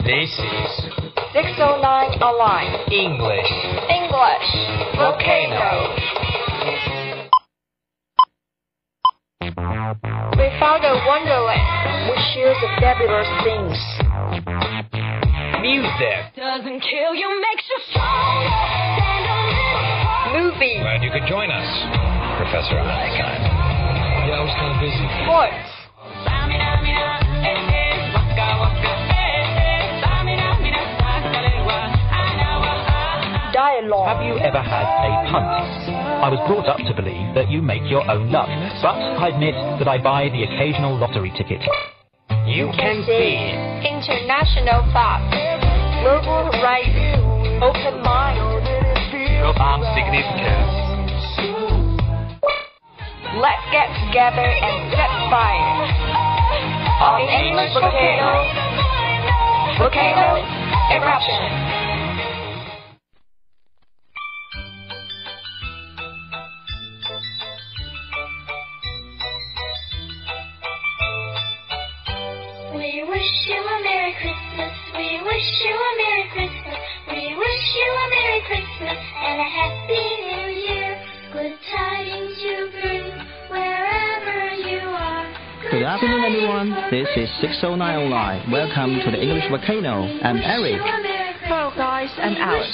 This is 609 Online English English Volcano. We found a wonderland which shares the fabulous things. Music. Doesn't kill you, makes you stronger. Stand a little Movies, Glad you could join us, Professor Einstein. Yeah, I was kind of busy. sports, Have you ever had a punt? I was brought up to believe that you make your own luck, but I admit that I buy the occasional lottery ticket. You can see international thoughts, global horizons, open mind. profound significance. Let's get together and set fire. On English volcano, volcano eruption. Christmas and a Happy New Year. Good tidings you bring wherever you are. Good afternoon, everyone. This is 609 Online. Welcome to the English Volcano. I'm Eric. Hello, guys. I'm Alex.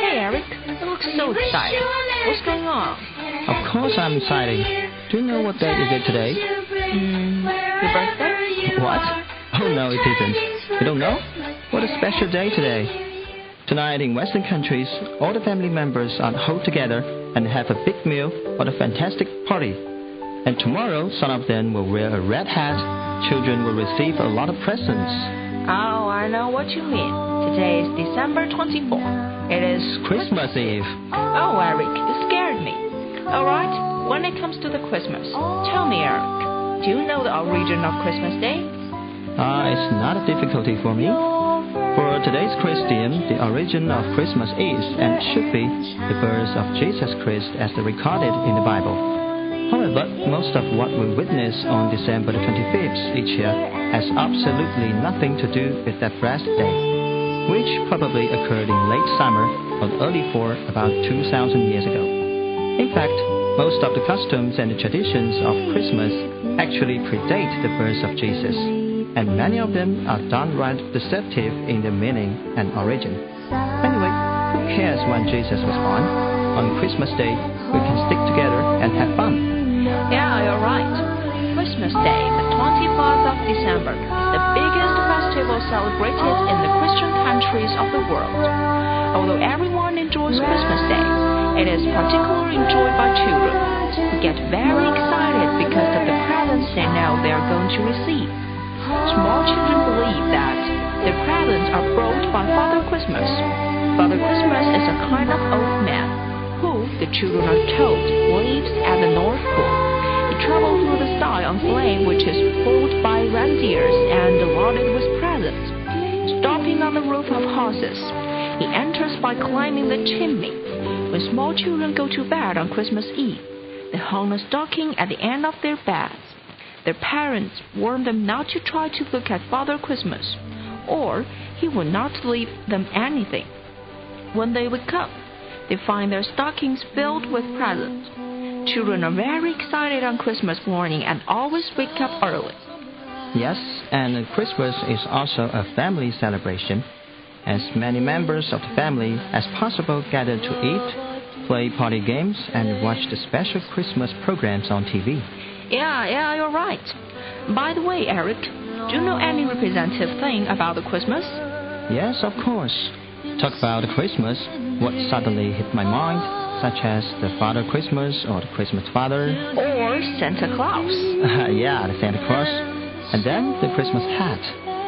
Hey, Eric. You look so excited. What's going on? Of course, I'm excited. Do you know what day is it today? Mm, your birthday? What? Oh no, it isn't. You don't know? What a special day today. Tonight in Western countries, all the family members are hold together and have a big meal or a fantastic party. And tomorrow, some of them will wear a red hat. Children will receive a lot of presents. Oh, I know what you mean. Today is December 24th. It is Christmas Eve. Oh, Eric, you scared me. All right, when it comes to the Christmas, tell me, Eric, do you know the origin of Christmas Day? Ah, it's not a difficulty for me. For today's Christian, the origin of Christmas is and should be the birth of Jesus Christ as recorded in the Bible. However, most of what we witness on December the 25th each year has absolutely nothing to do with that blessed day, which probably occurred in late summer or early fall about 2,000 years ago. In fact, most of the customs and the traditions of Christmas actually predate the birth of Jesus, and many of them are downright deceptive in their meaning and origin. Anyway, who cares when Jesus was born? On Christmas Day, we can stick together and have fun. Yeah, you're right. Christmas Day, the 24th of December, is the biggest festival celebrated in the Christian countries of the world. Although everyone enjoys Christmas Day, it is particularly enjoyed by children, who get very excited because of the presents they know they are going to receive. Small children believe that the presents are brought by Father Christmas. Father Christmas is a kind of old man who, the children are told, lives at the North Pole. He travels through the sky on sleigh which is pulled by reindeers and loaded with presents. Stopping on the roof of houses, he enters by climbing the chimney. When small children go to bed on Christmas Eve, they hang a stocking at the end of their beds. Their parents warn them not to try to look at Father Christmas, or he will not leave them anything. When they wake up, they find their stockings filled with presents. Children are very excited on Christmas morning and always wake up early. Yes, and Christmas is also a family celebration, as many members of the family as possible gather to eat, play party games, and watch the special Christmas programs on TV. Yeah, yeah, you're right. By the way, Eric, do you know any representative thing about the Christmas? Yes, of course. Talk about the Christmas, what suddenly hit my mind, such as the Father Christmas or the Christmas Father. Or Santa Claus? yeah, the Santa Claus. And then the Christmas hat,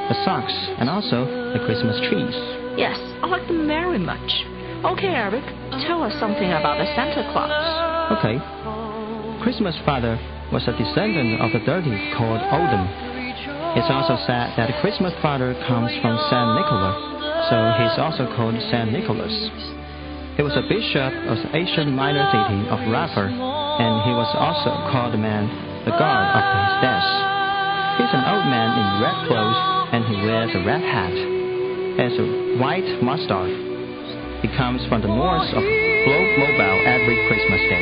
the socks, and also the Christmas trees. Yes, I like them very much. Okay, Eric, tell us something about the Santa Claus. Okay. Christmas Father was a descendant of the deity called Odin. It's also said that Christmas Father comes from Saint Nicholas, so he's also called Saint Nicholas. He was a bishop of the Asian minor city of Raphah, and he was also called the man, the god after his death. He's an old man in red clothes, and he wears a red hat. has a white mustard. He comes from the north of Globe Mobile every Christmas Day.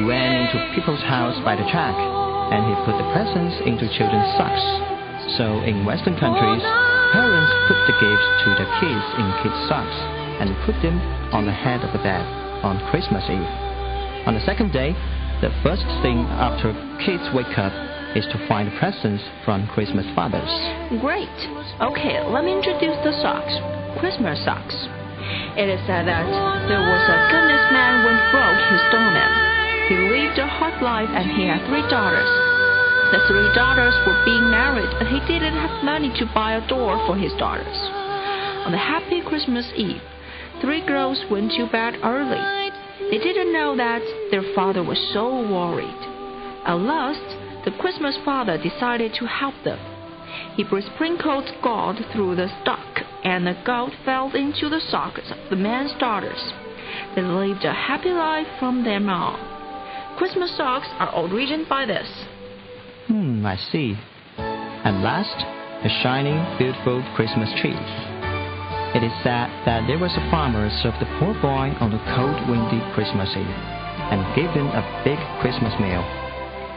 He went into people's house by the track, and he put the presents into children's socks. So in Western countries, parents put the gifts to the kids in kids' socks and put them on the head of the bed on Christmas Eve. On the second day, the first thing after kids wake up is to find presents from Christmas fathers. Great. Okay, let me introduce the socks. Christmas socks. It is said that there was a goodness man when broke his doorman. He lived a hard life and he had three daughters. The three daughters were being married and he didn't have money to buy a door for his daughters. On the happy Christmas Eve, three girls went to bed early. They didn't know that their father was so worried. At last, the Christmas father decided to help them. He sprinkled gold through the stock, and the gold fell into the socks of the man's daughters. They lived a happy life from then on. Christmas socks are originated by this. Hmm, I see. And last, the shining, beautiful Christmas tree. It is said that there was a farmer served the poor boy on a cold, windy Christmas Eve and gave him a big Christmas meal.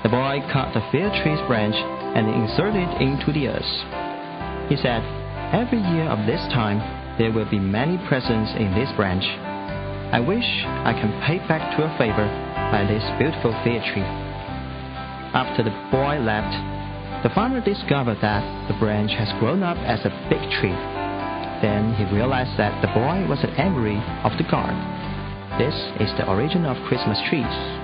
The boy cut the fir tree's branch and inserted it into the earth. He said, Every year of this time, there will be many presents in this branch. I wish I can pay back to a favor by this beautiful fir tree. After the boy left, the farmer discovered that the branch has grown up as a big tree. Then he realized that the boy was an enemy of the God. This is the origin of Christmas trees.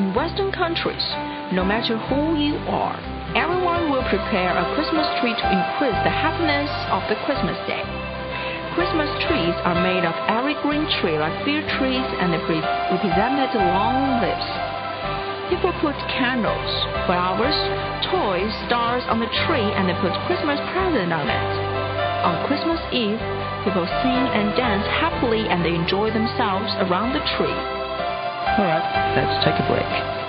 In Western countries, no matter who you are, everyone will prepare a Christmas tree to increase the happiness of the Christmas day. Christmas trees are made of evergreen tree like fir trees and they pre- represented long lives. People put candles, flowers, toys, stars on the tree and they put Christmas present on it. On Christmas Eve, people sing and dance happily and they enjoy themselves around the tree. Alright, let's take a break.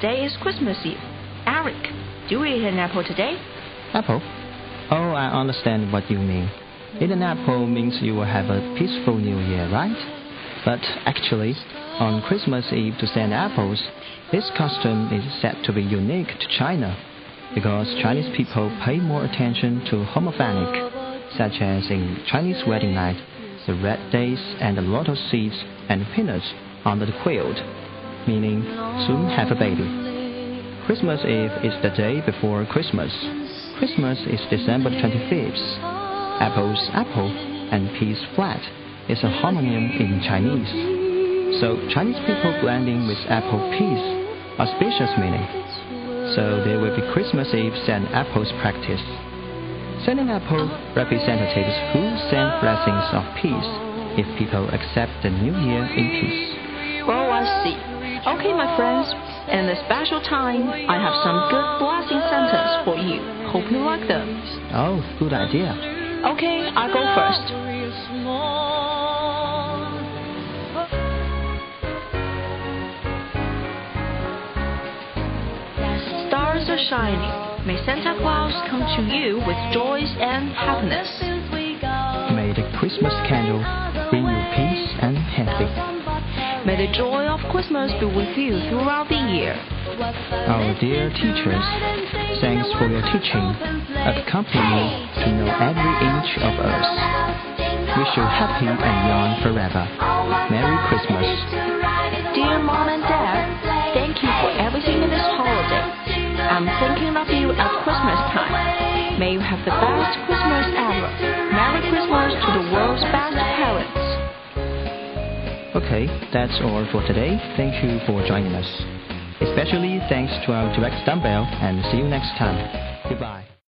Today is Christmas Eve. Eric, do you eat an apple today? Apple? Oh, I understand what you mean. Eat an apple means you will have a peaceful new year, right? But actually, on Christmas Eve to send apples, this custom is said to be unique to China because Chinese people pay more attention to homophonic, such as in Chinese wedding night, the red days and a lot of seeds and peanuts under the quilt, meaning soon have a baby. Christmas Eve is the day before Christmas. Christmas is December 25th. Apples, apple, and peas flat is a homonym in Chinese. So Chinese people blending with apple peas auspicious meaning. So there will be Christmas Eve send apples practice. Sending apple representatives who send blessings of peace if people accept the new year in peace. I see. Okay, my friends, in this special time, I have some good blessing sentences for you. Hope you like them. Oh, good idea. Okay, I go first. Stars are shining. May Santa Claus come to you with joys and happiness. May the Christmas candle bring you peace and happiness. May the joy of Christmas be with you throughout the year. Our dear teachers, thanks for your teaching, accompanying me to know every inch of us. Wish you happy and young forever. Merry Christmas. Dear Mom and Dad, thank you for everything in this holiday. I'm thinking of you at Christmas time. May you have the best Christmas Okay, that's all for today. Thank you for joining us. Especially thanks to our direct dumbbell and see you next time. Goodbye.